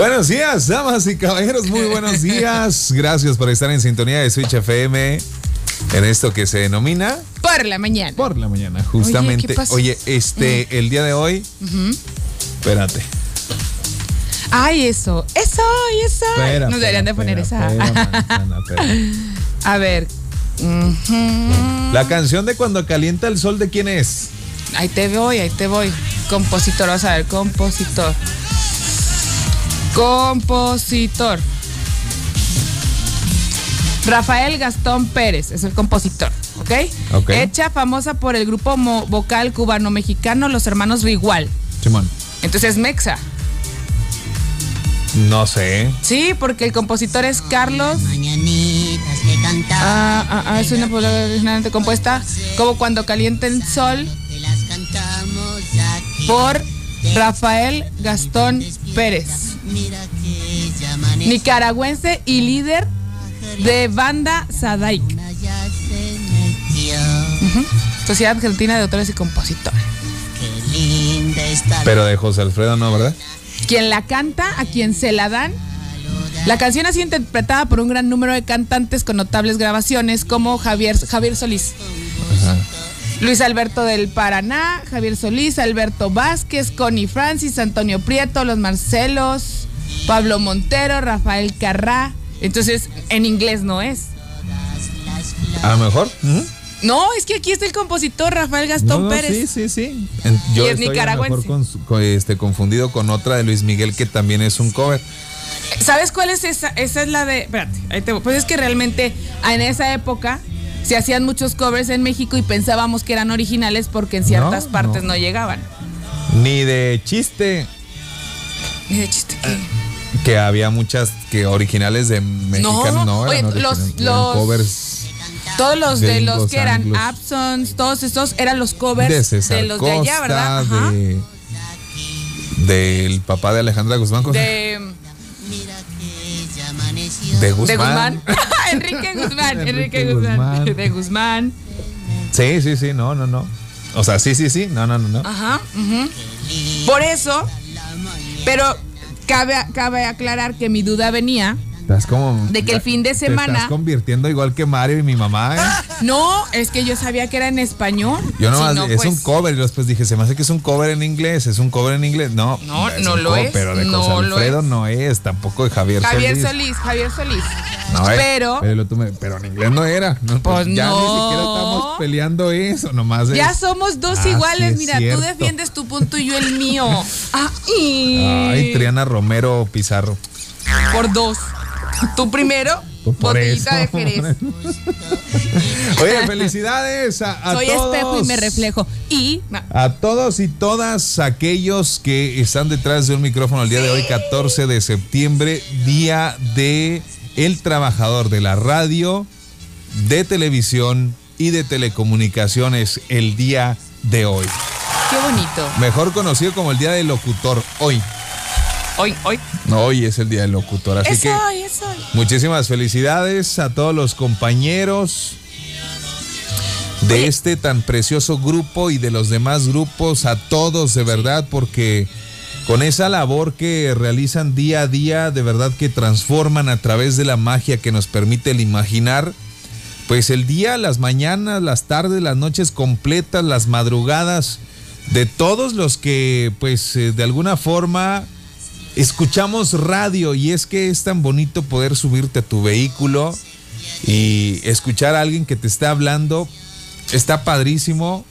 Buenos días, damas y caballeros, muy buenos días. Gracias por estar en sintonía de Switch FM en esto que se denomina Por la mañana. Por la mañana, justamente. ¿qué pasó? Oye, este, Mm. el día de hoy, espérate. Ay, eso. Eso, eso. espera, Nos deberían de poner espera, esa. espera, manzana. A ver. La canción de Cuando calienta el sol, ¿de quién es? Ahí te voy, ahí te voy. Compositor, vas a ver, compositor. Compositor. Rafael Gastón Pérez es el compositor, ¿ok? Hecha famosa por el grupo mo- vocal cubano-mexicano Los Hermanos Rigual. Simón. Entonces, Mexa. No sé. Sí, porque el compositor es Carlos. Mañanitas que cantaba, Ah, ah, ah, es una palabra originalmente compuesta como cuando calienta el sol te las cantamos aquí. por Rafael Gastón Pérez, Nicaragüense y líder de banda Sadaik. Sociedad Argentina de Autores y Compositores. Qué linda está Pero de José Alfredo no, ¿verdad? Quien la canta, a quien se la dan. La canción ha sido interpretada por un gran número de cantantes con notables grabaciones como Javier, Javier Solís. Ajá. Luis Alberto del Paraná, Javier Solís, Alberto Vázquez, Connie Francis, Antonio Prieto, Los Marcelos, Pablo Montero, Rafael Carrá. Entonces, en inglés no es. A lo mejor. No, es que aquí está el compositor Rafael Gastón No, no, Pérez. Sí, sí, sí. En- yo Y es estoy a lo nicaragüense. mejor con- con- este, confundido con otra de Luis Miguel que también es un cover. ¿Sabes cuál es esa? Esa es la de. Espérate, ahí te voy. Pues es que realmente en esa época se hacían muchos covers en México y pensábamos que eran originales porque en ciertas No, partes no. no, llegaban. Ni de chiste. Ni de chiste que. Que había muchas que originales de mexicanos no, oye, eran los- eran covers Todos los de los que eran anglos. Absons, todos estos eran los covers de César los de allá, ¿verdad? Ajá. de del papá de Alejandra Guzmán. De, de de Guzmán. Guzmán. Enrique Guzmán, Enrique, Guzmán. Guzmán. De Guzmán. Sí, sí, sí, no, no, no. O sea, sí, sí, sí, no, no, no, no. Ajá. Por eso, pero cabe, cabe aclarar que mi duda venía. Estás como De que el fin de Te semana- estás convirtiendo igual que Mario y mi mamá, ¿eh? No, es que yo sabía que era en español. Yo Si nomás, no, es pues, un cover y después dije, se me hace que es un cover en inglés, es un cover en inglés. No, No, es no lo cover, es, Pero de no José Alfredo es. no es, tampoco de Javier, Javier Solís. Solís, Javier Solís. No, eh, pero pero, pero en inglés no era. No, Pues ya no. ni siquiera estamos peleando eso, nomás ya somos dos Ah, iguales. es Mira, cierto. tú defiendes tu punto y yo el mío. Ah, y- Ay, Triana Romero Pizarro. Por dos. Tú primero, Pues por botellita eso. de Jerez. Oye, felicidades a, a Soy todos. espejo y me reflejo. Y. no, A todos y todas aquellos que están detrás de un micrófono el día de hoy, 14 de septiembre, día de el trabajador de la radio, de televisión y de telecomunicaciones el día de hoy. qué bonito. Mejor conocido como el día del locutor hoy. Hoy, hoy. No, hoy es el día del locutor, así Es que hoy, es hoy. muchísimas felicidades a todos los compañeros de Oye. este tan precioso grupo y de los demás grupos, a todos de verdad, porque con esa labor que realizan día a día, de verdad que transforman a través de la magia que nos permite el imaginar, pues el día, las mañanas, las tardes, las noches completas, las madrugadas de todos los que pues eh, de alguna forma escuchamos radio y es que es tan bonito poder subirte a tu vehículo y escuchar a alguien que te está hablando. Está padrísimo.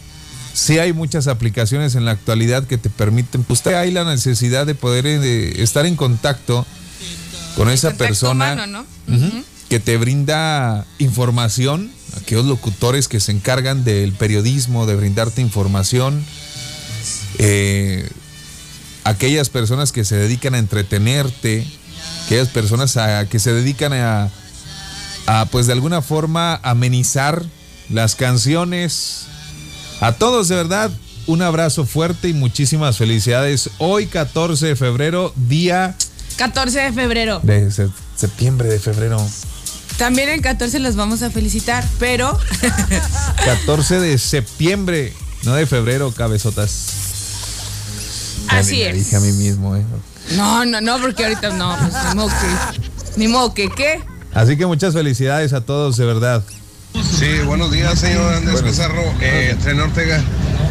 Sí hay muchas aplicaciones en la actualidad que te permiten, pues hay la necesidad de poder eh, de estar en contacto con esa persona humano, ¿no? Ujú, que te brinda información, aquellos locutores que se encargan del periodismo, de brindarte información, eh, aquellas personas que se dedican a entretenerte, aquellas personas a- que se dedican a, a, pues de alguna forma, amenizar las canciones. A todos, de verdad, un abrazo fuerte y muchísimas felicidades. Hoy, 14 de febrero, día 14 de febrero. de se- septiembre, de febrero. También el 14 los vamos a felicitar, pero 14 de septiembre, no de febrero, cabezotas. Así Me es. dije a mí mismo, ¿eh? No, no, no, porque ahorita no, pues ni modo que. Ni modo que, ¿qué? Así que muchas felicidades a todos, de verdad. Sí, buenos días, señor Andrés Pizarro, eh, Tren Ortega.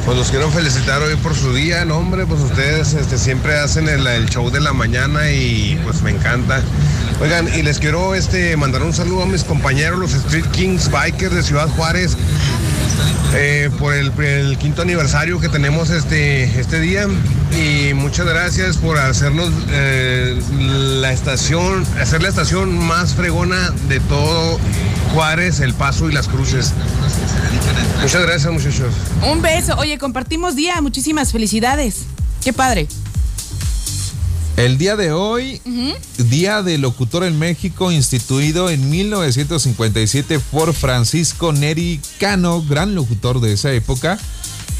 Pues los quiero felicitar hoy por su día, no hombre, pues ustedes este, siempre hacen el, el show de la mañana y pues me encanta. Oigan, y les quiero este, mandar un saludo a mis compañeros, los Street Kings Bikers de Ciudad Juárez, eh, por el, quinto aniversario que tenemos este, este día. Y muchas gracias por hacernos eh, la estación, hacer la estación más fregona de todo Juárez, El Paso y Las Cruces. Muchas gracias, muchachos. Un beso. Oye, compartimos día. Muchísimas felicidades. Qué padre. El día de hoy, Día del Locutor en México, instituido en 1957 por Francisco Neri Cano, gran locutor de esa época,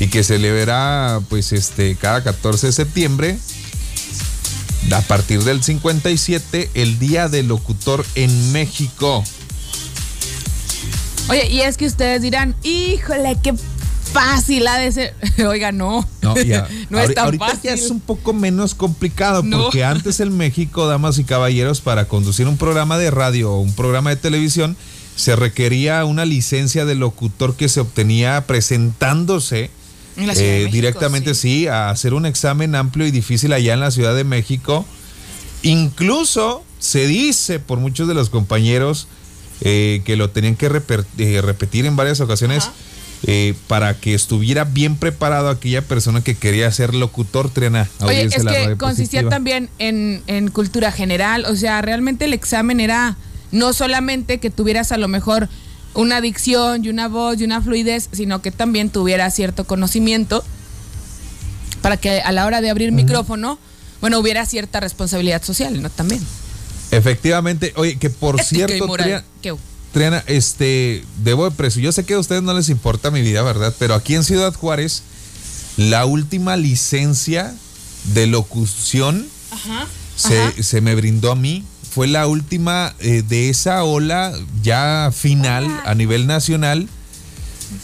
y que celebrará pues este cada 14 de septiembre. A partir del 57, el Día del Locutor en México. Oye, y es que ustedes dirán, híjole, qué fácil ha de ser. Oiga, no. No, ya. No es tan ahorita fácil. ya es un poco menos complicado No. porque antes en México, damas y caballeros, para conducir un programa de radio o un programa de televisión, se requería una licencia de locutor que se obtenía presentándose En la eh, México, directamente, sí. sí, a hacer un examen amplio y difícil allá en la Ciudad de México. Incluso se dice por muchos de los compañeros eh, que lo tenían que eh, repetir en varias ocasiones Ajá. Eh, para que estuviera bien preparado aquella persona que quería ser locutor, Triana. Oye, es la que consistía positiva. también en, en cultura general. O sea, realmente el examen era no solamente que tuvieras a lo mejor una dicción y una voz y una fluidez, sino que también tuvieras cierto conocimiento para que a la hora de abrir micrófono, bueno, hubiera cierta responsabilidad social, ¿no? También. Efectivamente, oye, que por Ética cierto, moral. Triana. Triana, este, debo de precio. Yo sé que a ustedes no les importa mi vida, ¿verdad? Pero aquí en Ciudad Juárez, la última licencia de locución Ajá. se, Ajá. se me brindó a mí. Fue la última eh, de esa ola ya final a nivel nacional,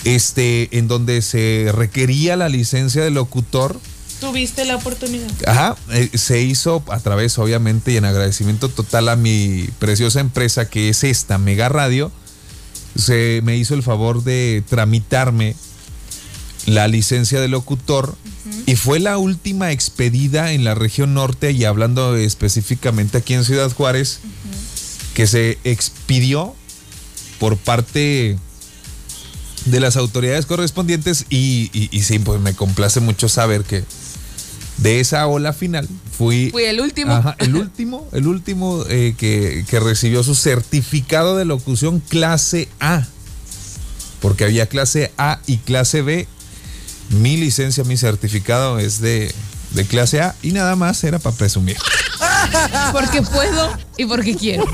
este, en donde se requería la licencia de locutor. Tuviste la oportunidad. Ajá, eh, se hizo a través, obviamente, y en agradecimiento total a mi preciosa empresa que es esta, Mega Radio, se me hizo el favor de tramitarme la licencia de locutor y fue la última expedida en la región norte y hablando específicamente aquí en Ciudad Juárez, que se expidió por parte de las autoridades correspondientes y, y- y sí, pues me complace mucho saber que de esa ola final fui, Fui el último. Ajá, el último, el último eh, que, que recibió su certificado de locución clase A. Porque había clase A y clase B. Mi licencia, mi certificado es de, de clase A y nada más era para presumir. Porque puedo y porque quiero.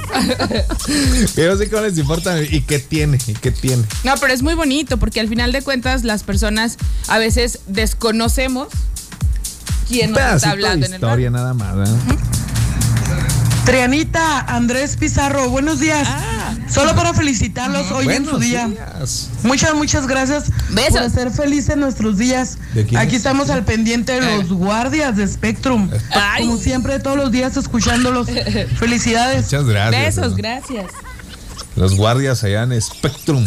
Pero sé no les importa y qué tiene, y qué tiene. No, pero es muy bonito porque al final de cuentas las personas a veces desconocemos quién nos está hablando de en el nada más. ¿verdad? Trianita, Andrés Pizarro, buenos días. Ah. Solo para felicitarlos hoy en su día. días. Muchas, muchas gracias Besos. por hacer felices nuestros días. ¿De quién Aquí es? estamos al pendiente de los guardias de Spectrum. Ay. Como siempre, todos los días escuchándolos. Felicidades. Muchas gracias. Besos, gracias. Los guardias allá en Spectrum.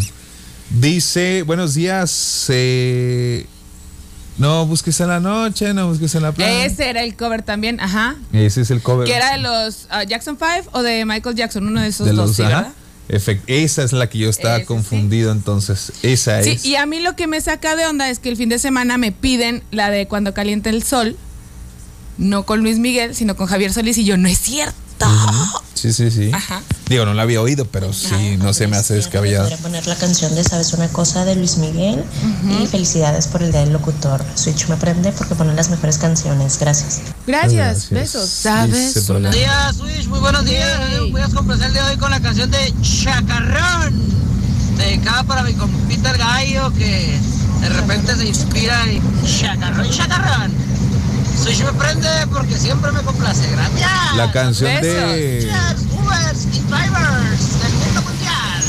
Dice, buenos días. eh, no busques en la noche, no busques en la playa. Ese era el cover también, ajá. Ese es el cover. Que era de los ah, Jackson 5 o de Michael Jackson, uno de esos de dos, los, esa es la que yo estaba Ese sí. confundido entonces. Esa Sí, es. y a mí lo que me saca de onda es que el fin de semana me piden la de Cuando calienta el sol, no con Luis Miguel, sino con Javier Solís, y yo, no es cierto. Sí, sí, sí. Ajá. Digo, no la había oído, pero sí, no se me hace descabellado. Podría poner la canción de Sabes una cosa de Luis Miguel y felicidades por el día del locutor. Switch me prende porque pone las mejores canciones. Gracias. Gracias, Gracias. besos. ¿Sabes? acá. días, Swish, muy buenos días. Voy a complacer el día de hoy con la canción de Chacarrón. Dedicada para mi compita el gallo que de repente se inspira y Chacarrón, Chacarrón. Swish me prende porque siempre me complace. Gracias. La canción de, Cheers, Ubers y drivers del mundo mundial.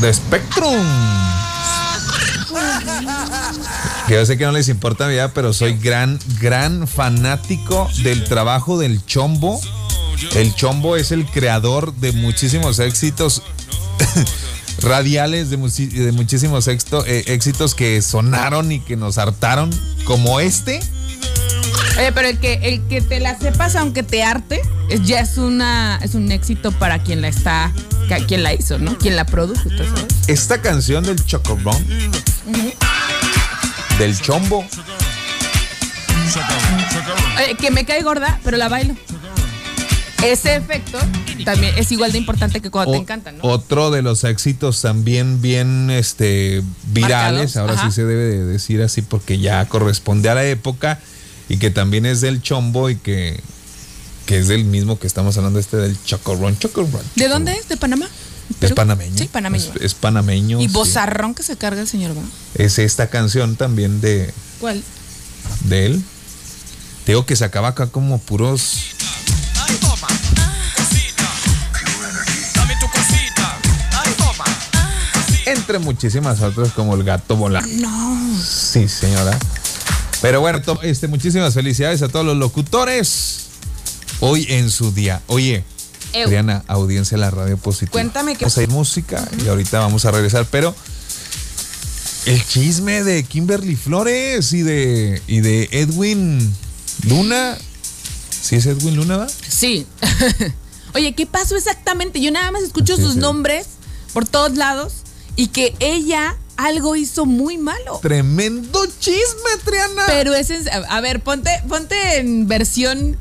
de Spectrum. Que yo sé que no les importa vida, pero soy gran, gran fanático del trabajo del Chombo. El Chombo es el creador de muchísimos éxitos radiales, de, de muchísimos éxito- eh, éxitos que sonaron y que nos hartaron, como este. Oye, pero el que, el que te la sepas, aunque te arte, es- ya es una es un éxito para quien la está, quien la hizo, ¿no? Quien la produjo. Esta canción del Chocobón, del Chombo, Oye, que me cae gorda, pero la bailo. Ese efecto también es igual de importante que cuando te O- encanta, ¿no? Otro de los éxitos también bien este, virales, Marcados, ahora ajá. sí se debe de decir así porque ya corresponde a la época y que también es del chombo y que, que es del mismo que estamos hablando este del chocorrón, chocorrón. ¿De dónde es? ¿De Panamá? Es ¿Perú? panameño. Sí, panameño. Es, es panameño. y sí. bozarrón que se carga el señor, ¿va? Es esta canción también de, ¿Cuál? de él. Te Digo que sacaba acá como puros. Entre muchísimas otras, como el gato volando. No. Sí, señora. Pero bueno, este, muchísimas felicidades a todos los locutores. Hoy en su día. Oye, Eu. Adriana, audiencia de la radio positiva. Cuéntame qué- Vamos a ir música y ahorita vamos a regresar, pero el chisme de Kimberly Flores y de, y de Edwin Luna. ¿Sí es Edwin Luna, va? Sí. Oye, ¿qué pasó exactamente? Yo nada más escucho Sí, sus sí. nombres por todos lados y que ella algo hizo muy malo. Tremendo chisme, Triana. Pero es en- a ver, ponte, ponte en versión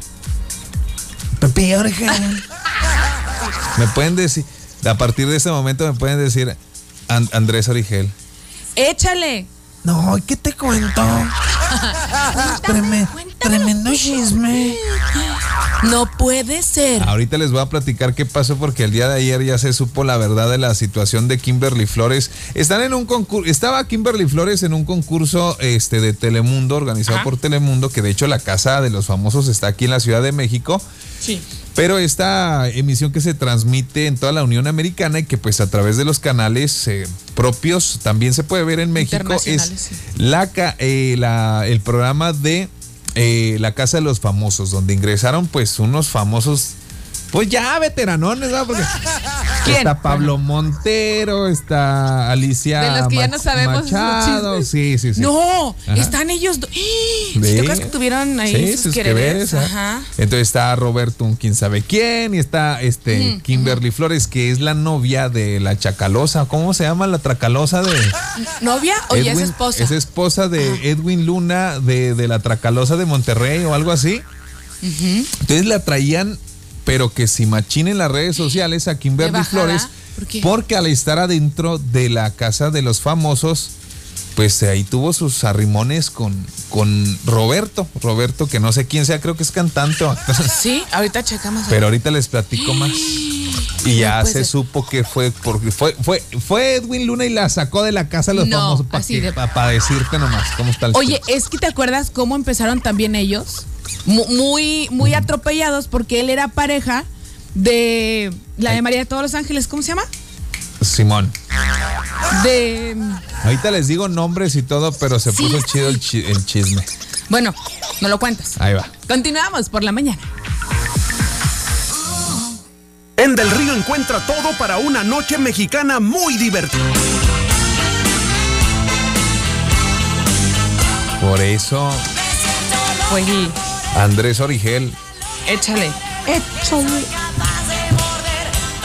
Pepe Orgen. me pueden decir, a partir de este momento me pueden decir An- Andrés Origel. échale. No, ¿qué te cuento? Treme- tremendo chisme. No puede ser. Ahorita les voy a platicar qué pasó porque el día de ayer ya se supo la verdad de la situación de Kimberly Flores. Están en un concurso, estaba Kimberly Flores en un concurso este de Telemundo organizado Ajá. por Telemundo, que de hecho la casa de los famosos está aquí en la Ciudad de México. Sí. Pero esta emisión que se transmite en toda la Unión Americana y que pues a través de los canales eh, propios también se puede ver en México es sí. la, eh, la- el programa de eh, la Casa de los Famosos, donde ingresaron pues unos famosos, pues ya veteranones. Porque ¿Quién? está Pablo Montero, está Alicia De los que ya no Mach- sabemos Machado, sí, sí, sí. No, Ajá. están ellos. do- ¡Ah! ¿Sí. ¿Te acuerdas que tuvieron ahí Sí, sus, sus quereres? quereres, ah. Ajá. Entonces está Roberto, un quién sabe quién, y está este Kimberly Flores, que es la novia de la Chacalosa. ¿Cómo se llama la Tracalosa de ¿Novia o ya es esposa? Es esposa de Edwin Luna, de, de la Tracalosa de Monterrey o algo así. Entonces la traían, pero que si machinen las redes sociales a Kimberly? Flores, porque al estar adentro de la casa de los famosos, pues ahí tuvo sus arrimones con, con Roberto. Roberto, que no sé quién sea, creo que es cantante o. Sí, ahorita checamos. Pero ahorita les platico más. Y ya se ser. supo que fue porque fue, fue, fue Edwin Luna y la sacó de la casa de los No, famosos para decirte nomás cómo está el Oye, es que te acuerdas cómo empezaron también ellos, muy, muy atropellados, porque él era pareja de la de María de todos los Ángeles, ¿cómo se llama? Simón. De, Ahorita les digo nombres y todo, pero se Sí, puso sí. chido el, chi- el chisme. bueno, no lo cuentas. Ahí va. Continuamos por la mañana. En Del Río encuentra todo para una noche mexicana muy divertida. Por eso, Oye, Andrés Origel. échale. Échale.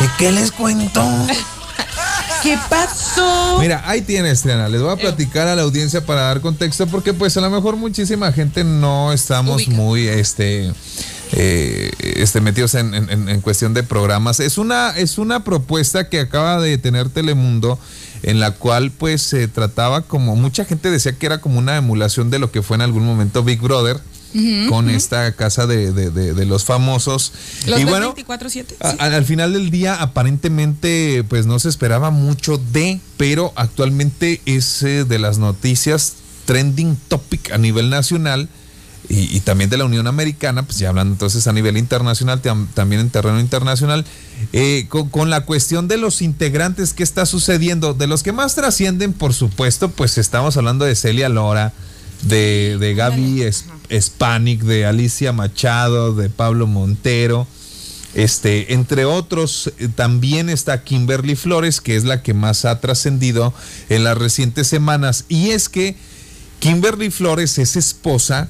¿Y qué les cuento? ¿Qué pasó? Mira, ahí tienes, Triana. Les voy a platicar a la audiencia para dar contexto, porque pues a lo mejor muchísima gente no estamos Ubica. muy este, eh, este metidos en, en- en cuestión de programas. Es una, es una propuesta que acaba de tener Telemundo, en la cual pues se trataba como, mucha gente decía que era como una emulación de lo que fue en algún momento Big Brother. Con esta casa de, de- de- de los famosos. Los y bueno, 24/7. a- sí. al, al final del día, aparentemente, pues no se esperaba mucho de, pero actualmente es eh, de las noticias trending topic a nivel nacional y, y también de la Unión Americana, pues ya hablando entonces a nivel internacional, tam- también en terreno internacional, eh, con, con la cuestión de los integrantes, ¿qué está sucediendo? De los que más trascienden, por supuesto, pues estamos hablando de Celia Lora, de, de Gaby Es- Spanik, de Alicia Machado, de Pablo Montero. Este, entre otros, eh, también está Kimberly Flores, que es la que más ha trascendido en las recientes semanas. Y es que Kimberly Flores es esposa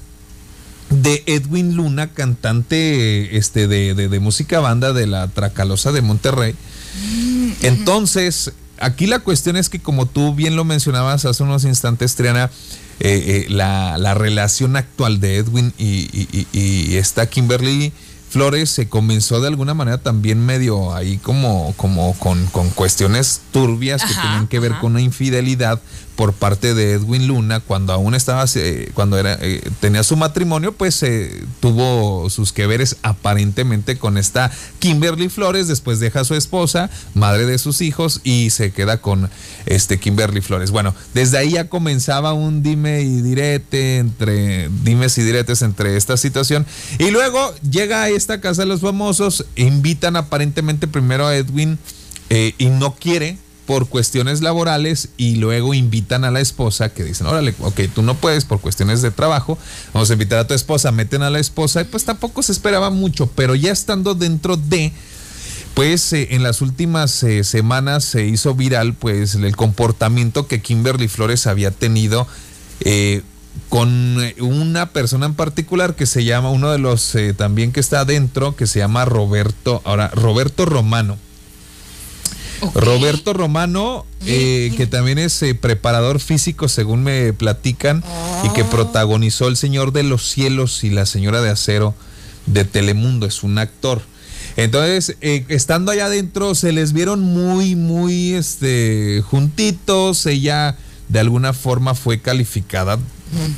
de Edwin Luna, cantante este, de, de- de música banda de la Tracalosa de Monterrey. Entonces, aquí la cuestión es que como tú bien lo mencionabas hace unos instantes, Triana, eh, eh, la, la relación actual de Edwin y, y- y- y esta Kimberly Flores se comenzó de alguna manera también medio ahí como, como con, con cuestiones turbias que tenían que ver ajá. con una infidelidad por parte de Edwin Luna cuando aún estaba eh, cuando era eh, tenía su matrimonio pues eh, tuvo sus que veres aparentemente con esta Kimberly Flores. Después deja a su esposa madre de sus hijos y se queda con este Kimberly Flores. Bueno desde ahí ya comenzaba un dime y direte entre dimes y diretes entre esta situación. Y luego llega a esta casa de los famosos invitan aparentemente primero a Edwin y no quiere por cuestiones laborales y luego invitan a la esposa que dicen, órale, ok, tú no puedes por cuestiones de trabajo, vamos a invitar a tu esposa, meten a la esposa y pues tampoco se esperaba mucho, pero ya estando dentro de, pues eh, en las últimas eh, semanas se hizo viral pues el comportamiento que Kimberly Flores había tenido eh, con una persona en particular que se llama, uno de los también que está adentro, que se llama Roberto, ahora Roberto Romano. Roberto Romano, eh, que también es eh, preparador físico, según me platican, y que protagonizó El Señor de los Cielos y La Señora de Acero de Telemundo, es un actor. Entonces, eh, estando allá adentro, se les vieron muy, muy este, juntitos. Ella, de alguna forma, fue calificada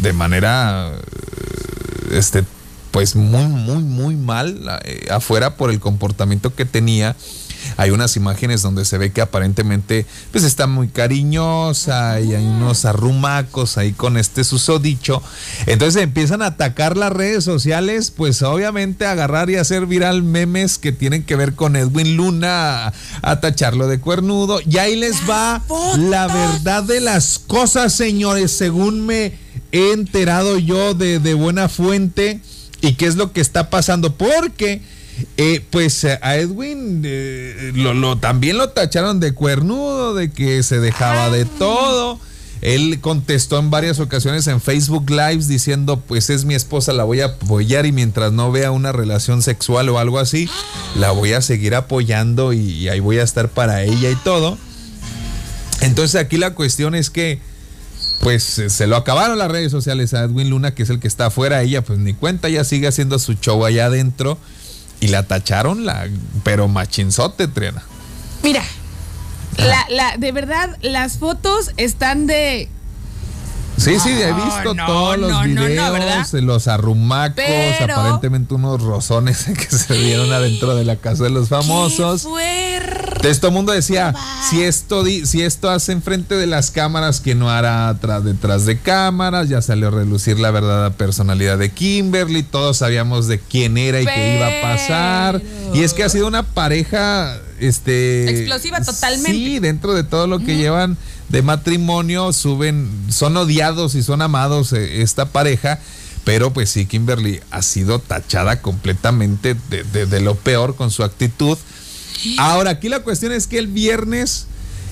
de manera eh, este pues muy muy muy mal afuera por el comportamiento que tenía hay unas imágenes donde se ve que aparentemente pues está muy cariñosa y hay unos arrumacos ahí con este susodicho entonces empiezan a atacar las redes sociales pues obviamente a agarrar y hacer viral memes que tienen que ver con Edwin Luna a, tacharlo de cuernudo y ahí les va la verdad de las cosas señores según me he enterado yo de, de buena fuente y qué es lo que está pasando. Porque, eh, pues a Edwin eh, lo, lo- también lo tacharon de cuernudo, de que se dejaba de todo. Él contestó en varias ocasiones en Facebook Lives diciendo, pues es mi esposa, la voy a apoyar y mientras no vea una relación sexual o algo así, la voy a seguir apoyando y, y ahí voy a estar para ella y todo. Entonces aquí la cuestión es que pues eh, se lo acabaron las redes sociales a Edwin Luna, que es el que está afuera, ella pues ni cuenta, ella sigue haciendo su show allá adentro y la tacharon, la, pero machinzote, Triana. Mira, la, la, de verdad, las fotos están de. Sí, sí, he visto no, todos los no, videos, los arrumacos, Pero- aparentemente unos rozones que se dieron adentro de la casa de los famosos. Entonces todo el mundo decía, si esto, si esto hace enfrente de las cámaras, que no hará atrás, detrás de cámaras? Ya salió a relucir la verdadera personalidad de Kimberly, todos sabíamos de quién era y qué iba a pasar. Y es que ha sido una pareja, este... Explosiva totalmente. Sí, dentro de todo lo que llevan de matrimonio, suben, son odiados y son amados eh, esta pareja. Pero pues sí, Kimberly ha sido tachada completamente de, de- de lo peor con su actitud. Ahora, aquí la cuestión es que el viernes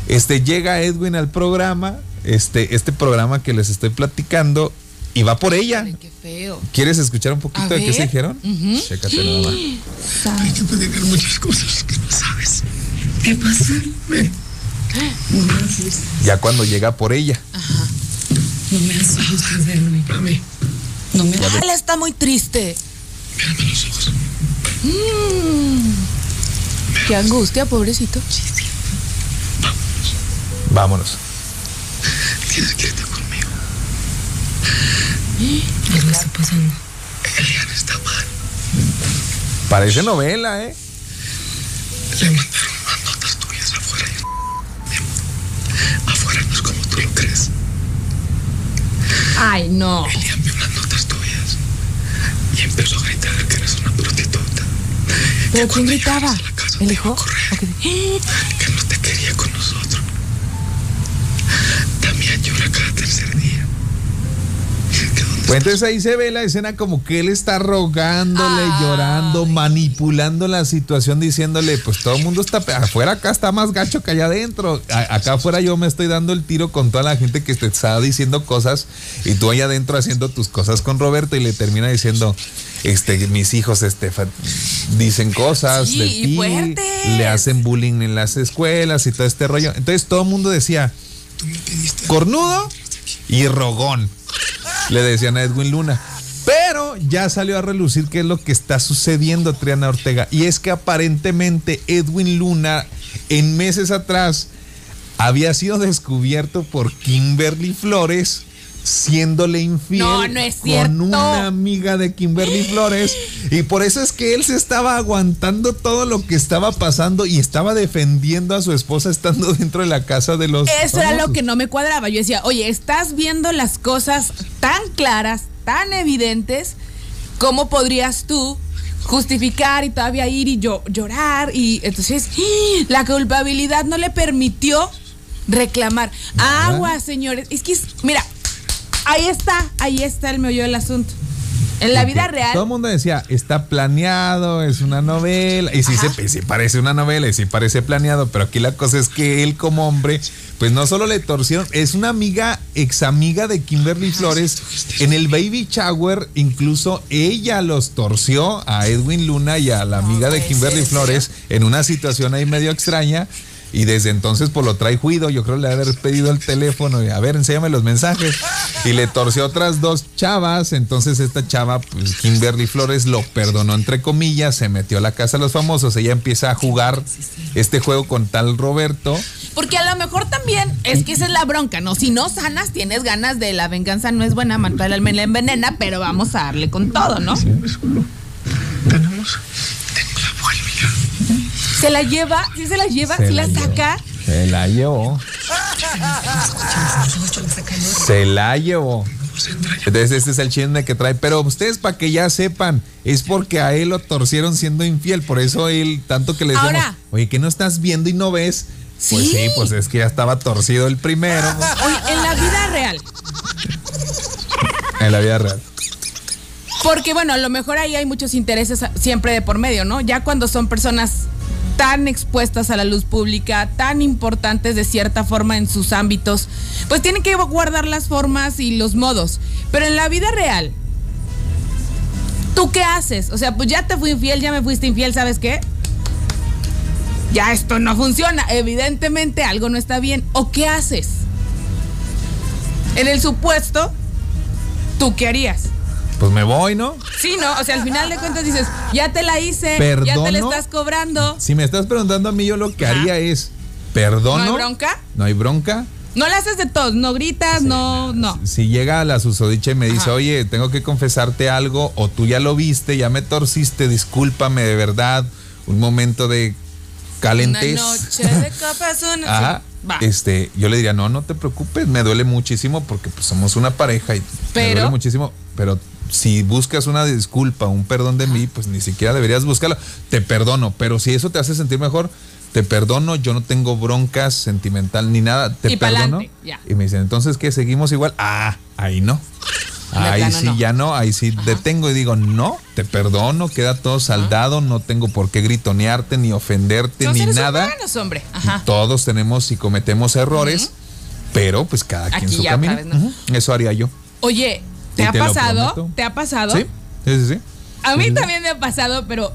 este, llega Edwin al programa, este, este programa que les estoy platicando, y va por ella. Qué feo. ¿Quieres escuchar un poquito de qué se dijeron? Chécate nada más. Hay que platicar muchas cosas que no sabes. ¿Qué pasa? Ven. No me asustes. Ya cuando llega por ella. No me asustes, Edwin. Mami. No me ve- Él está muy triste. Mírame los ojos. Mm. Qué angustia, pobrecito. Vámonos. Tienes que irte conmigo. Algo está pasando. Eliana está mal. Parece novela, ¿eh? Le mandaron unas notas tuyas afuera. Afuera no es como tú lo crees. Ay, no. Elian vio unas notas tuyas y empezó a gritar que eres una prostituta. ¿Pero quién gritaba? ¿El hijo? Que no te quería con nosotros. También llora cada tercer día. Pues entonces ahí se ve la escena como que él está rogándole, Ay. llorando, manipulando la situación, diciéndole, pues todo el mundo está afuera, acá está más gacho que allá adentro. A- acá afuera yo me estoy dando el tiro con toda la gente que te está diciendo cosas y tú allá adentro haciendo tus cosas con Roberto y le termina diciendo, este, mis hijos, este, dicen cosas Sí, de ti, le hacen bullying en las escuelas y todo este rollo. Entonces todo el mundo decía, cornudo y rogón. Le decían a Edwin Luna. Pero ya salió a relucir qué es lo que está sucediendo, Triana Ortega. Y es que aparentemente Edwin Luna, en meses atrás, había sido descubierto por Kimberly Flores siéndole infiel No, no es con una amiga de Kimberly Flores y por eso es que él se estaba aguantando todo lo que estaba pasando y estaba defendiendo a su esposa estando dentro de la casa de los Eso era lo que no me cuadraba. Yo decía, oye, estás viendo las cosas tan claras, tan evidentes, ¿cómo podrías tú justificar y todavía ir y yo, llorar? Y entonces ¡ih! la culpabilidad no le permitió reclamar. Agua, señores. Es que, mira, ahí está, ahí está el meollo del asunto. En la Porque vida real. Todo el mundo decía, está planeado, es una novela. Y sí, se, sí parece una novela y sí parece planeado, pero aquí la cosa es que él como hombre, pues no solo le torcieron, es una amiga, ex amiga de Kimberly Flores. En el baby shower, incluso ella los torció a Edwin Luna y a la amiga de Kimberly Flores en una situación ahí medio extraña. Y desde entonces, pues lo trae juido. Yo creo le haber pedido el teléfono y a ver, enséñame los mensajes. Y le torció otras dos chavas. Entonces, esta chava, pues Kimberly Flores, lo perdonó, entre comillas, se metió a la casa de los famosos. Ella empieza a jugar este juego con tal Roberto. Porque a lo mejor también es que esa es la bronca, ¿no? Si no sanas, tienes ganas de la venganza, no es buena, matar al alma y la envenena, pero vamos a darle con todo, ¿no? Tenemos. Se la lleva, sí se la lleva, Se sí la, la saca. Se la llevó. Se la llevó. Entonces, este es el chisme que trae. Pero ustedes, para que ya sepan, es porque a él lo torcieron siendo infiel. Por eso él, tanto que le decíamos, Ahora. oye, ¿qué no estás viendo y no ves? Pues Sí. sí, pues es que ya estaba torcido el primero. Oye, en la vida real. En la vida real. Porque bueno, a lo mejor ahí hay muchos intereses siempre de por medio, ¿no? Ya cuando son personas tan expuestas a la luz pública, tan importantes de cierta forma en sus ámbitos, pues tienen que guardar las formas y los modos. Pero en la vida real, ¿tú qué haces? O sea, pues ya te fui infiel, ya me fuiste infiel, ¿sabes qué? Ya esto no funciona. Evidentemente algo no está bien. ¿O qué haces? En el supuesto, ¿tú qué harías? Pues me voy, ¿no? Sí, ¿no? O sea, al final de cuentas dices, ya te la hice, ya te la estás cobrando. Si me estás preguntando a mí, yo lo que haría es, perdono. ¿No hay bronca? No hay bronca. No la haces de todos, no gritas, no, no. Si llega la susodicha y me dice, Ajá. oye, tengo que confesarte algo, o tú ya lo viste, ya me torciste, discúlpame de verdad, un momento de calentez. Una noche de copas, una... Ajá. va. Este, yo le diría, no, no te preocupes, me duele muchísimo porque pues, somos una pareja y me duele muchísimo, pero si buscas una disculpa, un perdón de mí, pues ni siquiera deberías buscarlo. Te perdono, pero si eso te hace sentir mejor, te perdono, yo no tengo broncas sentimental ni nada, te Y perdono. Y me dicen, entonces, ¿qué? ¿Seguimos igual? Ah, ahí no. Ahí plano sí, no. ya no, ahí sí detengo y digo, no, te perdono, queda todo saldado, no tengo por qué gritonearte, ni ofenderte, Son ni seres nada. humanos, hombre. Ajá. Todos tenemos y cometemos errores, pero pues cada quien su camino. Eso haría yo. Oye, ¿te ha te pasado? ¿Te ha pasado? Sí, sí, sí. A mí Sí, sí, sí. también me ha pasado, pero...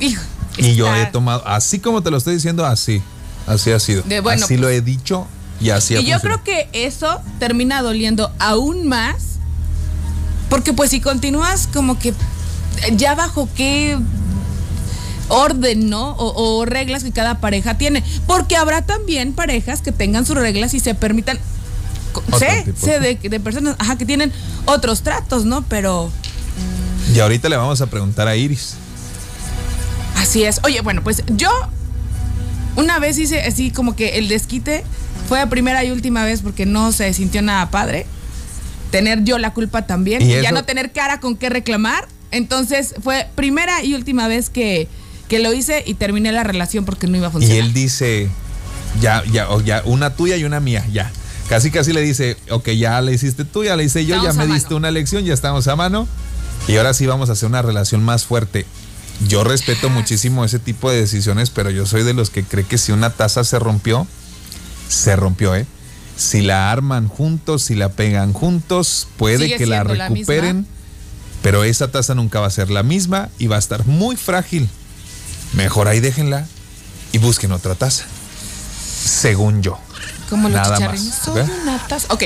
Hijo, Y yo he tomado, así como te lo estoy diciendo, así. Así ha sido. De bueno, así pues- lo he dicho y así ha Y yo creo que eso termina doliendo aún más, porque pues si continúas como que ya bajo qué orden, ¿no? O, o reglas que cada pareja tiene, porque habrá también parejas que tengan sus reglas y se permitan, sé, tipo. sé de, de personas, ajá, que tienen otros tratos, ¿no? Pero Y ahorita le vamos a preguntar a Iris. Así es. Oye, bueno, pues yo una vez hice así como que el desquite fue la primera y última vez porque no se sintió nada padre. Tener yo la culpa también. Y Y ya no tener cara con qué reclamar. Entonces fue primera y última vez que, que lo hice y terminé la relación porque no iba a Y funcionar. él dice, ya, ya, ya, una tuya y una mía, ya. Casi casi le dice, ok, ya le hiciste tú, ya le hice yo, Estamos ya me mano. diste una lección, ya estamos a mano. Y ahora sí vamos a hacer una relación más fuerte. Yo respeto muchísimo ese tipo de decisiones, pero yo soy de los que cree que si una taza se rompió, se rompió, ¿eh? Si la arman juntos, si la pegan juntos, puede Sigue que la recuperen, pero esa taza nunca va a ser la misma y va a estar muy frágil. Mejor ahí déjenla y busquen otra taza. Según yo. Como los Nada chicharrines. más, Soy ¿ok? una taza. Ok,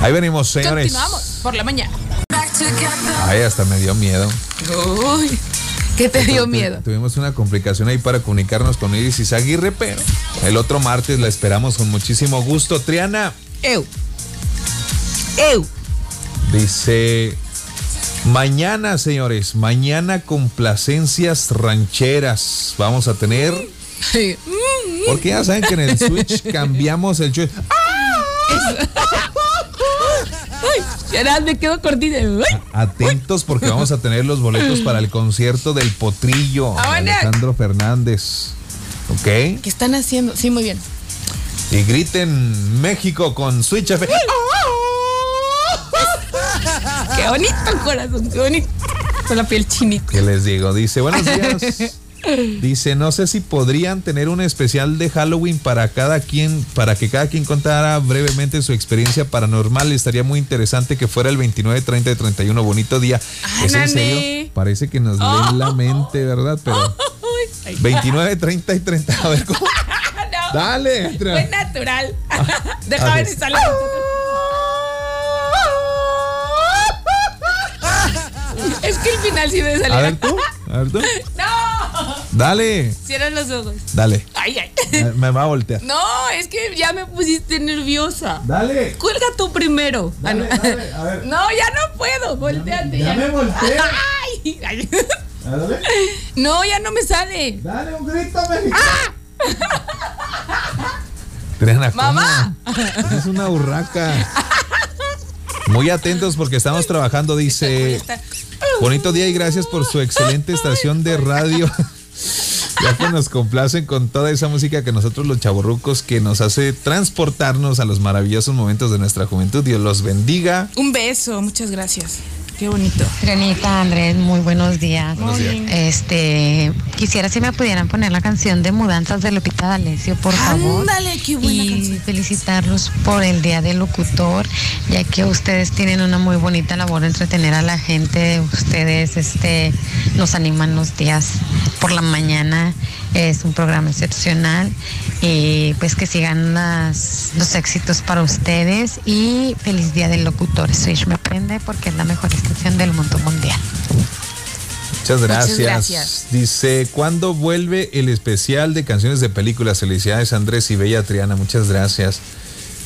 Ahí venimos, señores. continuamos por la mañana. Ay, hasta me dio miedo. Uy, ¿qué te dio miedo? Tuvimos una complicación ahí para comunicarnos con Iris Izaguirre, pero el otro martes la esperamos con muchísimo gusto. Triana Eu. Eu. dice, mañana, señores, mañana complacencias rancheras vamos a tener, porque ya saben que en el Switch cambiamos el show. Ay, ya me quedo cortita. Atentos porque vamos a tener los boletos para el concierto del Potrillo, ¡Vámonos! Alejandro Fernández. ¿Ok? ¿Qué están haciendo? Sí, muy bien. Y griten México con Switch F. Qué bonito corazón, qué bonito. Con la piel chinita. ¿Qué les digo? Dice, buenos días. Dice, no sé si podrían tener un especial de Halloween para cada quien, para que cada quien contara brevemente su experiencia paranormal. Estaría muy interesante que fuera el 29, 30 y 31. Bonito día. Ay, ¿Es en serio? Parece que nos leen la mente, ¿verdad? Pero Ay, 29, 30 y 30. A ver, ¿cómo? no. Dale. Fue natural. Deja ver si sale. Es que el final sí debe A salir. ver tú. A ver tú. Dale. Cierran los ojos. Dale. Ay, ay. Me- Me va a voltear. No, es que ya me pusiste nerviosa. Dale. Cuelga tú primero. Ah, Dale, no. dale, a ver. No, ya no puedo. Volteate. ya me volteé. Ay, ay. Dale. No, ya no me sale. Dale un grito, mexicano. ¿cómo? Mamá. Esa Es una urraca. Muy atentos porque estamos trabajando, dice. Bonito día y gracias por su excelente estación de radio. Ya que nos complacen con toda esa música que nosotros los chavorrucos que nos hace transportarnos a los maravillosos momentos de nuestra juventud. Dios los bendiga. Un beso, muchas gracias. Qué bonito. Granita, Andrés, muy buenos días. Buenos días. Este, quisiera si me pudieran poner la canción de Mudanzas de Lupita D'Alessio, por favor. Ándale, qué buena y canción. felicitarlos por el Día del Locutor, ya que ustedes tienen una muy bonita labor de entretener a la gente. Ustedes este, nos animan los días por la mañana. Es un programa excepcional y pues que sigan las, los éxitos para ustedes y feliz Día del Locutor. Switch porque es la mejor estación del mundo mundial. Muchas gracias. gracias. Dice, ¿cuándo vuelve el especial de canciones de películas? Felicidades Andrés y Bella Triana, muchas gracias.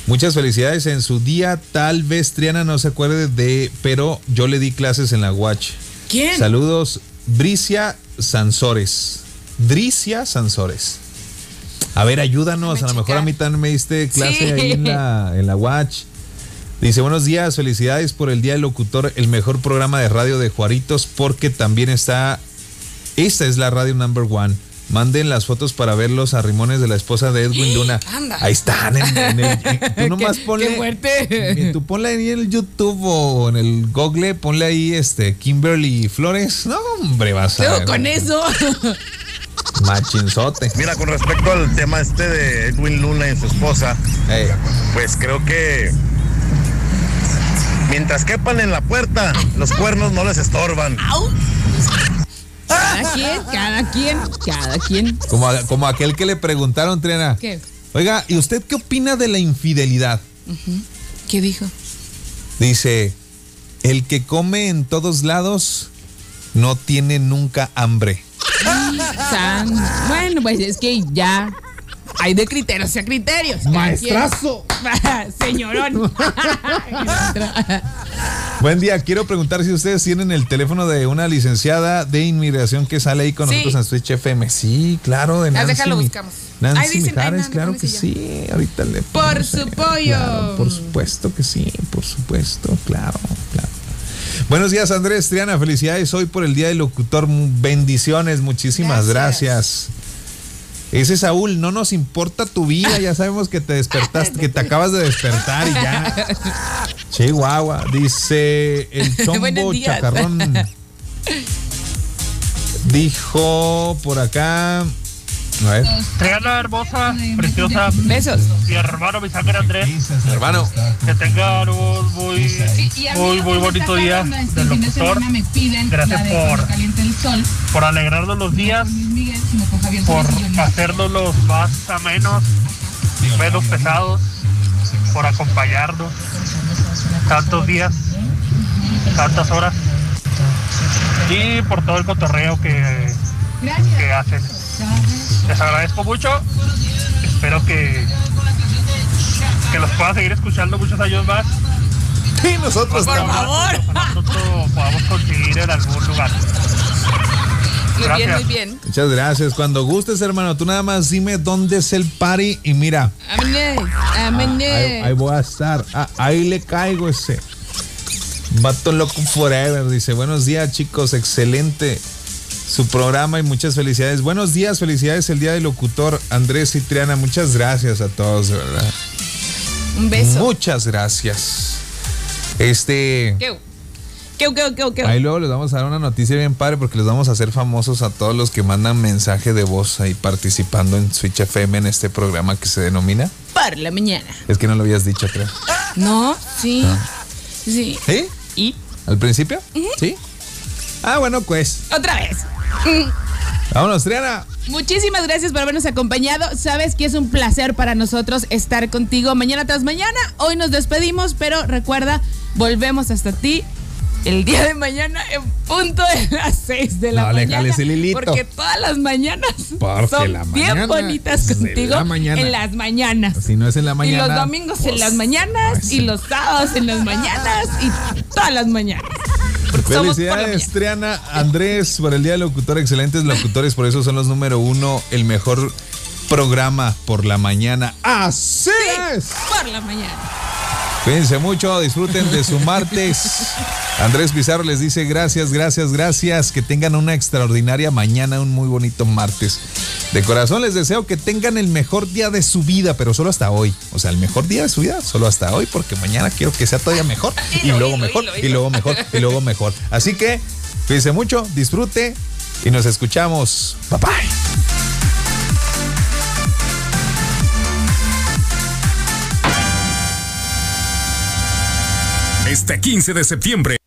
Muchas felicidades en su día. Tal vez Triana no se acuerde de, pero yo le di clases en la Watch. ¿Quién? Saludos, Bricia Sansores. Dricia Sansores. A ver, ayúdanos. A lo mejor a mí también me diste clase Sí. ahí en la, en la Watch. Dice, buenos días, felicidades por el Día del Locutor, el mejor programa de radio de Juaritos, porque también está, esta es la radio number one. Manden las fotos para ver los arrimones de la esposa de Edwin Luna. Anda. Ahí están. En, en el, en- tú nomás Qué- ponle, qué fuerte. Tú ponle ahí en el YouTube o en el Google, ponle ahí este Kimberly Flores. No, hombre, vas a Luego ver. con eso. Machinzote. Mira, con respecto al tema este de Edwin Luna y su esposa, pues creo que mientras quepan en la puerta, los cuernos no les estorban. Cada quien, cada quien, cada quien. Como, a- como aquel que le preguntaron, Triana. ¿Qué? Oiga, ¿y usted qué opina de la infidelidad? ¿Qué dijo? Dice, el que come en todos lados no tiene nunca hambre. San- Bueno, pues es que ya hay de criterios a criterios. quien. Señorón. Buen día, quiero preguntar si ustedes tienen el teléfono de una licenciada de inmigración que sale ahí con Sí. nosotros en Switch FM. Sí, claro, de Nancy. déjalo, buscamos. Nancy Ahí dicen, Mijares, claro que sí. Ahorita le Por su ahí. pollo. Claro, por supuesto que sí, por supuesto, claro, claro. Buenos días, Andrés, Triana, felicidades hoy por el Día del Locutor. Bendiciones, muchísimas gracias. Gracias. Ese Saúl, no nos importa tu vida, ya sabemos que te despertaste, que te acabas de despertar y ya. Chihuahua, dice el chombo chacarrón. Dijo por acá. Triana hermosa, preciosa. Besos. Mi hermano, mi sangre Andrés. hermano. Que tengan un muy, muy, muy bonito día del locutor. Gracias por, por alegrarnos los días, por hacernos los más amenos, menos pesados, por acompañarnos tantos días, tantas horas y por todo el cotorreo que, que hacen. Les agradezco mucho. Espero que, que los pueda seguir escuchando muchos años más. Y nosotros Por también. favor. Pronto podamos conseguir en algún lugar. Muy bien, muy bien. Muchas gracias. Cuando gustes, hermano, tú nada más dime dónde es el party y mira, Amén. Amén. ahí, ahí voy a estar. Ah, ahí le caigo ese. Vato loco forever. Dice, buenos días chicos, excelente su programa y muchas felicidades. Buenos días, felicidades el día del locutor Andrés y Triana. Muchas gracias a todos, de verdad. Un beso. Muchas gracias. Este... ¿Qué? ¿Qué, qué, qué, qué? Ahí luego les vamos a dar una noticia bien padre porque les vamos a hacer famosos a todos los que mandan mensaje de voz ahí participando en Switch FM en este programa que se denomina. Por la mañana. Es que no lo habías dicho, creo. No, sí. Sí. ¿Sí? ¿Y? ¿Al principio? Sí. Ah, bueno, pues. Otra vez. Vámonos, Triana. Muchísimas gracias por habernos acompañado. Sabes que es un placer para nosotros estar contigo mañana tras mañana. Hoy nos despedimos, pero recuerda, volvemos hasta ti el día de mañana en punto de las 6 de la No, mañana. Porque todas las mañanas Porque son la bien bonitas contigo la mañana. en las mañanas. Si no es en la mañana. Y los domingos en pues, las mañanas y los sábados en las mañanas y todas las mañanas. Somos Felicidades. Triana. Andrés, por el Día del Locutor. Excelentes locutores, por eso son los número uno. El mejor programa por la mañana. ¡Así es! Por la mañana. Cuídense mucho, disfruten de su martes. Andrés Pizarro les dice gracias, gracias, gracias. Que tengan una extraordinaria mañana, un muy bonito martes. De corazón les deseo que tengan el mejor día de su vida, pero solo hasta hoy. O sea, el mejor día de su vida, solo hasta hoy, porque mañana quiero que sea todavía mejor. Y luego mejor, y luego mejor, y luego mejor. Así que cuídense mucho, disfrute y nos escuchamos. Bye bye. Este 15 de septiembre